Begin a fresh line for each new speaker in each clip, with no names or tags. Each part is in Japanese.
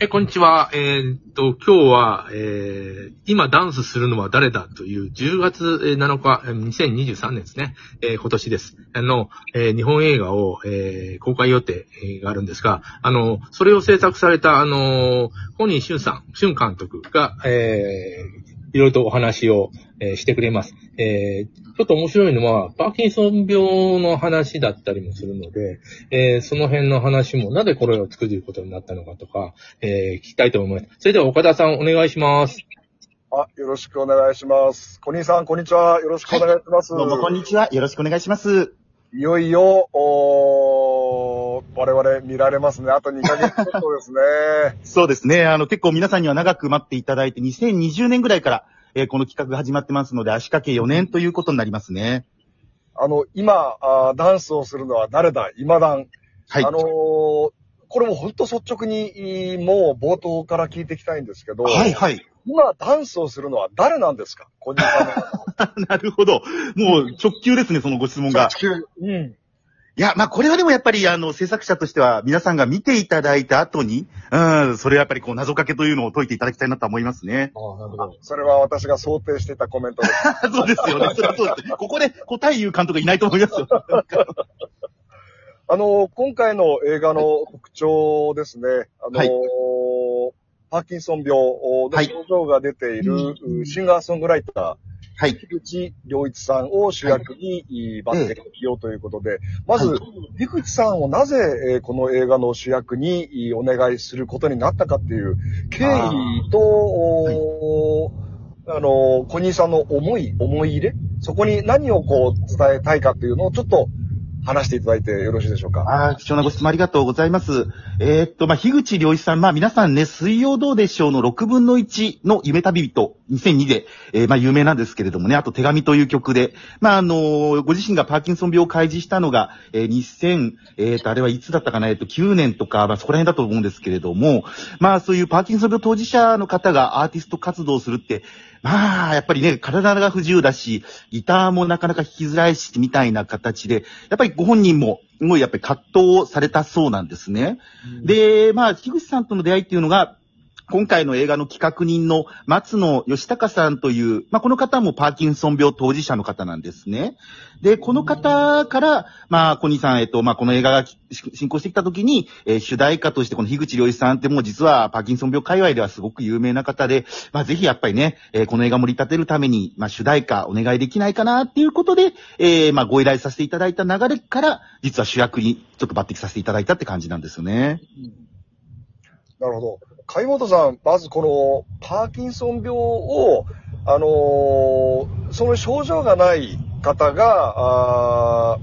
え、こんにちは。えーっと、今日は、えー、今ダンスするのは誰だという10月7日、2023年ですね。えー今年です。あの、えー日本映画を、えー公開予定があるんですが、あの、それを制作された、あの、本人俊さん、俊監督が、えーいろいろとお話を、えーしてくれます。えーちょっと面白いのは、パーキンソン病の話だったりもするので、えーその辺の話も、なぜこれを作ることになったのかとか、えー聞きたいと思います。それでは岡田さんお願いします。
あ、よろしくお願いします。小兄さん、こんにちは。よろしくお願いします。
どうもこんにちは。よろしくお願いします。
いよいよ、おー我々見られますね。あと2ヶ月ちょっとですね。
そうですね。あの、結構皆さんには長く待っていただいて、2020年ぐらいから、えーこの企画が始まってますので、足掛け4年ということになりますね。
あの、今あー、ダンスをするのは誰だ？今ダン。
はい。
あのーこれも本当率直に、もう冒頭から聞いていきたいんですけど、
はい、はい。
今ダンスをするのは誰なんですか？小兄さんの。
なるほど。もう直球ですね、そのご質問が。
うん。
いや、まあ、これはでもやっぱり、あの、制作者としては、皆さんが見ていただいた後に、うん、それはやっぱりこう、謎かけというのを解いていただきたいなと思いますね。
ああ、なるほ
あそれは私が想定していたコメントです。
そうですよね。そそうです。ここで答え言う監督いないと思いますよ。
あの、今回の映画の特徴ですね、あの、
はい
パーキンソン病の
はい
症状が出ているシンガーソングライター、
はい。
樋口良一さんを主役に抜擢起用ということで、まず
はい、
樋口さんをなぜえーこの映画の主役にお願いすることになったかっていう経緯と、おーあの、小兄さんの思い、思い入れ？そこに何をこう伝えたいかっていうのをちょっと話していただいてよろしいでしょうか？
ああ、貴重なご質問ありがとうございます。えーっと、まあ、樋口良一さん、まあ、皆さんね、水曜どうでしょうの6分の1の夢旅人2002で、えーまあ、有名なんですけれどもね、あと手紙という曲で、まあ、あのーご自身がパーキンソン病を開示したのが、えー2000、えーっと、あれはいつだったかな、えっと、9年とか、まあ、そこら辺だと思うんですけれども、まあ、そういうパーキンソン病当事者の方がアーティスト活動をするって、まあ、やっぱりね、体が不自由だし、ギターもなかなか弾きづらいし、みたいな形で、やっぱりご本人も、すごいやっぱり葛藤をされたそうなんですね。で、まあ、樋口さんとの出会いっていうのが、今回の映画の企画人の松野義隆さんという、まあ、この方もパーキンソン病当事者の方なんですね。で、この方から、まあ、小西さん、えっと、まあ、この映画が進行してきた時に、えー主題歌としてこの樋口良一さんってもう実はパーキンソン病界隈ではすごく有名な方で、まあ、ぜひやっぱりね、えーこの映画盛り立てるために、まあ、主題歌お願いできないかなっていうことで、えーまあ、ご依頼させていただいた流れから、実は主役にちょっと抜擢させていただいたって感じなんですよね。
なるほど。貝本さん、まずこのパーキンソン病を、あのーその症状がない方が、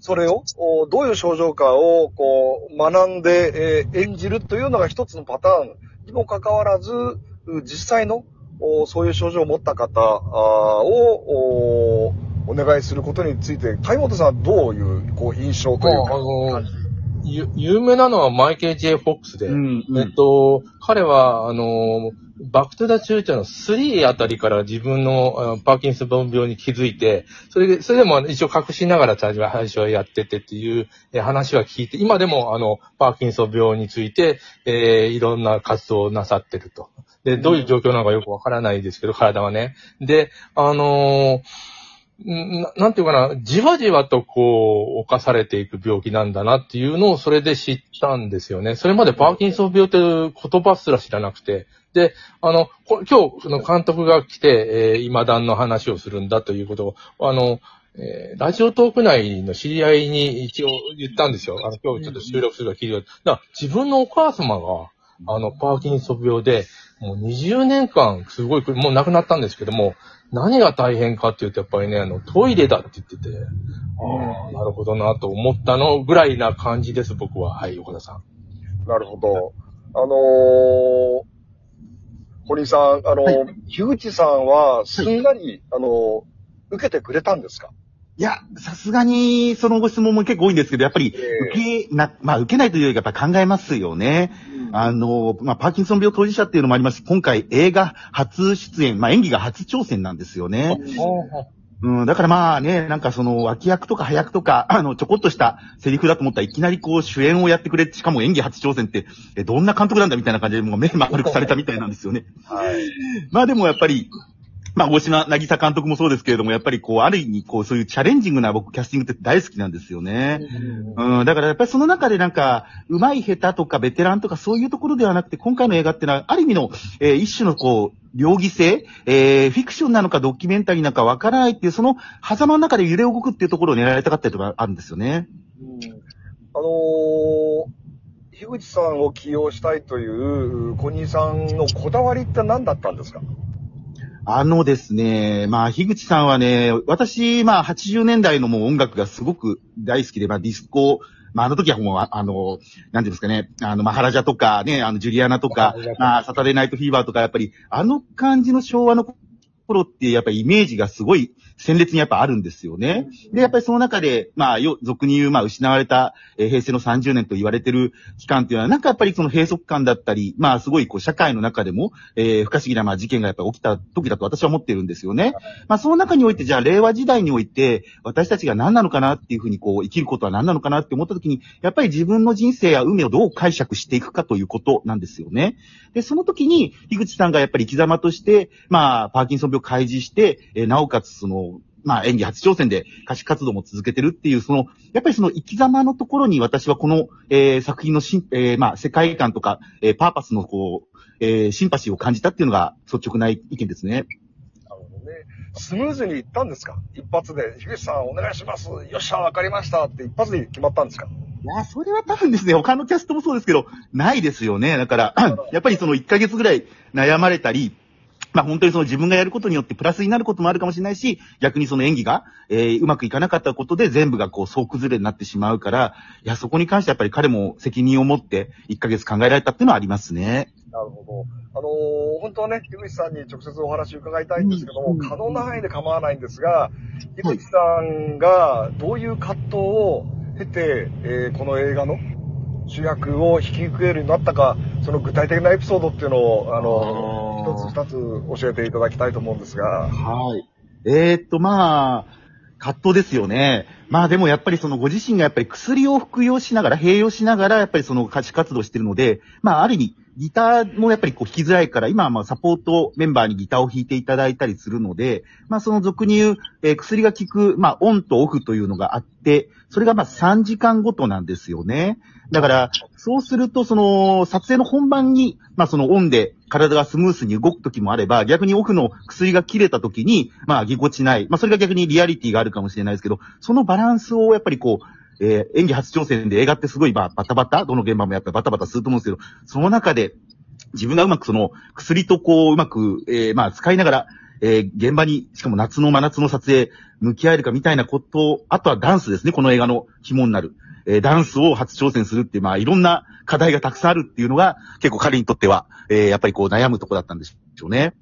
それを、どういう症状かをこう学んで、えー演じるというのが一つのパターンにもかかわらず、実際のそういう症状を持った方をお願いすることについて、貝本さんはどういうこう印象というか、
あ、あの、ゆ有名なのはマイケル・ J・ フォックスで、
ん
えっと、彼は、あの、バックトゥザチューチャーの3あたりから自分のあパーキンソン病に気づいて、それで、それでも一応隠しながら最初はやっててっていうえ話は聞いて、今でもあの、パーキンソン病について、えーいろんな活動をなさってると。で、どういう状況なのかよくわからないですけど、体はね。で、あのーんななんていうかな、じわじわとこう、犯されていく病気なんだなっていうのをそれで知ったんですよね。それまでパーキンソン病という言葉すら知らなくて。で、あの、今日、その監督が来て、えー今段の話をするんだということを、あの、えーラジオトーク内の知り合いに一応言ったんですよ。あの、今日ちょっと収録するか聞いてださいだから自分のお母様が、あの、パーキンソン病で、もう20年間、すごい、もう亡くなったんですけども、何が大変かっていうと、やっぱりね、あの、トイレだって言ってて、ああ、なるほどなと思ったのぐらいな感じです、僕は。はい、岡田さん。
なるほど。あのー、堀井さん、あの、
はい
樋口さんは、すんなり、あの、受けてくれたんですか？
いや、さすがに、そのご質問も結構多いんですけど、やっぱり、
え
受け、な、まあ、受けないというよりかやっぱ考えますよね。あの、まあ、パーキンソン病当事者っていうのもありますし、今回映画初出演、まあ、演技が初挑戦なんですよね。うん、だからまあね、なんかその脇役とか早役とか、あの、ちょこっとしたセリフだと思ったらいきなりこう主演をやってくれて、しかも演技初挑戦って、え、どんな監督なんだみたいな感じでもう目丸くされたみたいなんですよね。
はい。
まあでもやっぱり、まあ、大島渚監督もそうですけれども、やっぱりこう、ある意味、こう、そういうチャレンジングな僕、キャスティングって大好きなんですよね。うん、だからやっぱりその中でなんか、上手い下手とかベテランとかそういうところではなくて、今回の映画ってのは、ある意味の、えー一種のこう、両義性、えーフィクションなのかドキュメンタリーなのかわからないっていう、その狭間の中で揺れ動くっていうところを狙いたかったりとかあるんですよね。
うんあのー、樋口さんを起用したいという、小西さんのこだわりって何だったんですか？
あのですね、まあ、樋口さんはね、私、まあ、80年代のもう音楽がすごく大好きで、まあ、ディスコ、まあ、あの時はもう、ああの、なんていうんですかね、あの、マハラジャとかね、あの、ジュリアナとか。まあ、サタデーナイトフィーバーとか、やっぱり、あの感じの昭和の頃って、やっぱりイメージがすごい鮮烈にやっぱあるんですよね。で、やっぱりその中で、まあ、よ、俗に言う、まあ、失われた、えー平成の30年と言われてる期間っていうのは、なんかやっぱりその閉塞感だったり、まあ、すごいこう、社会の中でも、えー不可思議な、まあ、事件がやっぱり起きた時だと私は思ってるんですよね。まあ、その中において、じゃあ、令和時代において、私たちが何なのかなっていうふうに、こう、生きることは何なのかなって思った時に、やっぱり自分の人生や運命をどう解釈していくかということなんですよね。で、その時に、樋口さんがやっぱり生き様として、まあ、パーキンソン病を開示して、えーなおかつ、その、まあ、演技初挑戦で歌手活動も続けてるっていう、その、やっぱりその生き様のところに私はこの、えー作品のしん、えーまあ、世界観とか、えーパーパスのこう、えーシンパシーを感じたっていうのが率直な意見ですね。
なるほどね。スムーズにいったんですか？一発で、樋口さんお願いします。よっしゃ、わかりましたって一発で決まったんですか？
いや、それは多分ですね、他のキャストもそうですけど、ないですよね。だから、やっぱりその1ヶ月ぐらい悩まれたり、まあ本当にその自分がやることによってプラスになることもあるかもしれないし、逆にその演技が、えーうまくいかなかったことで全部がこう総崩れになってしまうから、いや、そこに関してやっぱり彼も責任を持って1ヶ月考えられたっていうのはありますね。
なるほど。あのー本当はね、樋口さんに直接お話を伺いたいんですけども、
うん
可能な範囲で構わないんですが、樋口さんがどういう葛藤を経て、えーこの映画の主役を引き受けるようになったか、その具体的なエピソードっていうのを、あの、
あー
一つ二つ教えていただきたいと思うんですが。
はい。えー、っと、まあ、葛藤ですよね。まあでもやっぱりそのご自身がやっぱり薬を服用しながら、併用しながらやっぱりその歌手活動してるので、まあある意味、ギターもやっぱりこう弾きづらいから、今はまあサポートメンバーにギターを弾いていただいたりするので、まあその俗に言う、えー薬が効く、まあオンとオフというのがあって、それがまあ3時間ごとなんですよね。だから、そうすると、その、撮影の本番に、まあそのオンで体がスムースに動く時もあれば、逆にオフの薬が切れた時に、まあぎこちない。まあそれが逆にリアリティがあるかもしれないですけど、そのバランスをやっぱりこう、えー演技初挑戦で映画ってすごいまあバタバタ、どの現場もやっぱりバタバタすると思うんですけど、その中で、自分がうまくその薬とこううまく、えーまあ使いながら、えー現場に、しかも夏の真夏の撮影、向き合えるかみたいなこと、あとはダンスですね、この映画の肝になる。えーダンスを初挑戦するっていう、まあいろんな課題がたくさんあるっていうのが、結構彼にとっては、えーやっぱりこう悩むとこだったんでしょうね。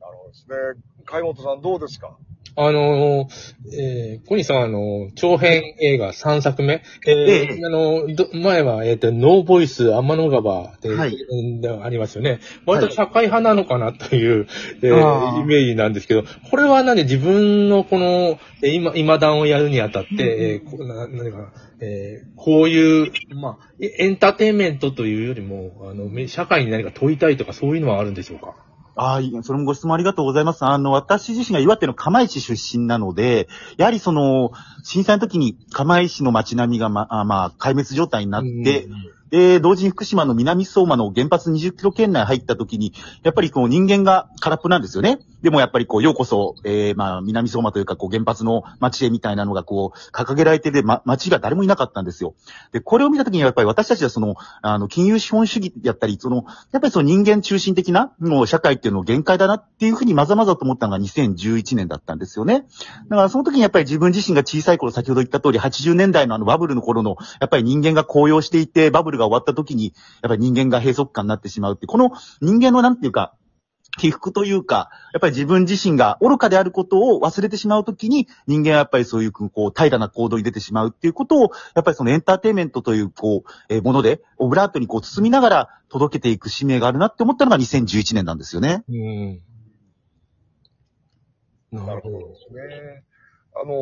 なるほどですね。海本さんどうですか？
あのー、えー、小西さんはあの、長編映画3作目。えー
え。え
あの、ど前は、えっ、と、ノーボイス、天の川で、
はい。
でありますよね。割と社会派なのかなという、えー
あー。
イメージなんですけど、これはなんで自分のこの、えー今、今段をやるにあたって、えーこな何かな、えーこういう、まあ、エエンターテインメントというよりも、あの、め社会に何か問いたいとかそういうのはあるんでしょうか？
ああ、いそれもご質問ありがとうございます。あの、私自身が岩手の釜石出身なので、やはりその、震災の時に釜石の街並みがま、あまあ、壊滅状態になって、
うん
で、同時に福島の南相馬の原発20キロ圏内入った時に、やっぱりこう人間が空っぽなんですよね。でもやっぱりこう、ようこそ、えー、まあ、南相馬というか、こう、原発の街へみたいなのがこう、掲げられてて、ま、街が誰もいなかったんですよ。で、これを見た時にやっぱり私たちはその、あの、金融資本主義やったり、その、やっぱりその人間中心的な、もう社会っていうのを限界だなっていうふうにまざまざと思ったのが2011年だったんですよね。だからその時にやっぱり自分自身が小さい頃、先ほど言った通り、80年代のあのバブルの頃の、やっぱり人間が高揚していて、バブルが終わった時に、やっぱり人間が閉塞感になってしまうって、この人間のなんていうか、起伏というか、やっぱり自分自身が愚かであることを忘れてしまうときに、人間はやっぱりそういう、こう、平らな行動に出てしまうっていうことを、やっぱりそのエンターテインメントという、こう、えーもので、オブラートにこう包みながら届けていく使命があるなって思ったのが2011年なんですよね。
うんな
るほどですね。あの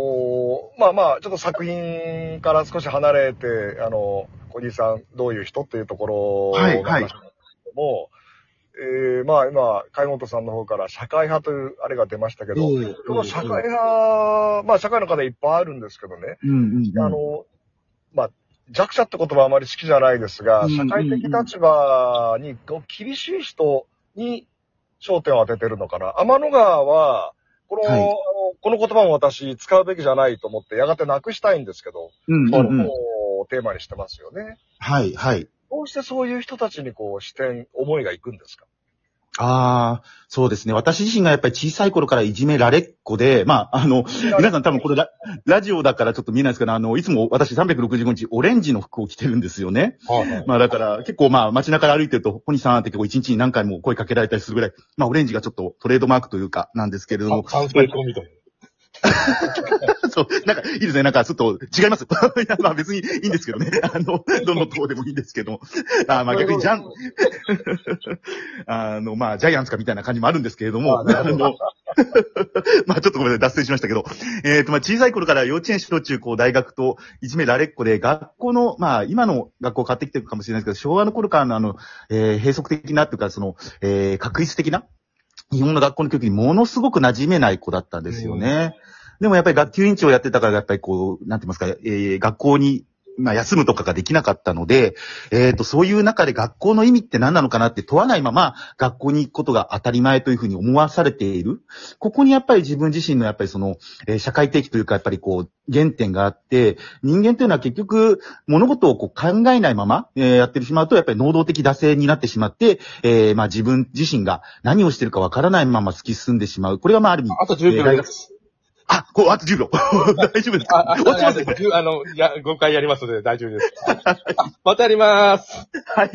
ーまあまあ、ちょっと作品から少し離れて、あのー、小木さん、どういう人っていうところ
はいはい
なんですけども、えー、まあ今、貝本さんの方から社会派というあれが出ましたけど、この社会派、まあ社会の方いっぱいあるんですけどね、
うんうんうん。
あの、まあ、弱者って言葉はあまり好きじゃないですが、
うん
社会的立場に厳しい人に焦点を当ててるのかな。天の川は、この、
はい
この言葉も私使うべきじゃないと思って、やがてなくしたいんですけど、
うんうんうん。
こうテーマにしてますよね。
はいはい。
どうしてそういう人たちにこう視点、思いがいくんですか？
ああ、そうですね。私自身がやっぱり小さい頃からいじめられっ子で、まあ、あの、皆さん多分これララジオだからちょっと見えないですけど、あの、いつも私365日オレンジの服を着てるんですよね。
はいはい。
まあだから結構まあ街中で歩いてると、ホニさんって結構一日に何回も声かけられたりするぐらい、まあオレンジがちょっとトレードマークというかなんですけれども、
完成コミと。
そう、なんかいいですね。なんかちょっと違います。いやまあ別にいいんですけどね。あの、どの党でもいいんですけど。あまあ逆にジャン、あの、まあジャイアンツかみたいな感じもあるんですけれども、あのまあちょっとごめんなさい、脱線しましたけど、えっ、とまあ小さい頃から幼稚園、小中高、大学といじめられっ子で、学校の、まあ今の学校を買ってきてるかもしれないですけど、昭和の頃からのあの、えー閉塞的なっていうか、その、えー確率的な日本の学校の教育にものすごく馴染めない子だったんですよね。でもやっぱり学級委員長やってたから、やっぱりこう、なんて言いますか、えー学校に、まあ、休むとかができなかったので、えっ、と、そういう中で学校の意味って何なのかなって問わないまま、学校に行くことが当たり前というふうに思わされている。ここにやっぱり自分自身のやっぱりその、えー社会的というか、やっぱりこう、原点があって、人間というのは結局、物事をこう考えないまま、えーやってしまうと、やっぱり能動的惰性になってしまって、えーまあ自分自身が何をしてるかわからないまま突き進んでしまう。これがまあある意味、
あと10秒です。
あ、こう、あと10秒。大丈夫ですか？
あ、あ、
終わってますね、これ。
あの、いや、5回やりますので大丈夫です。あまたやります。
はい。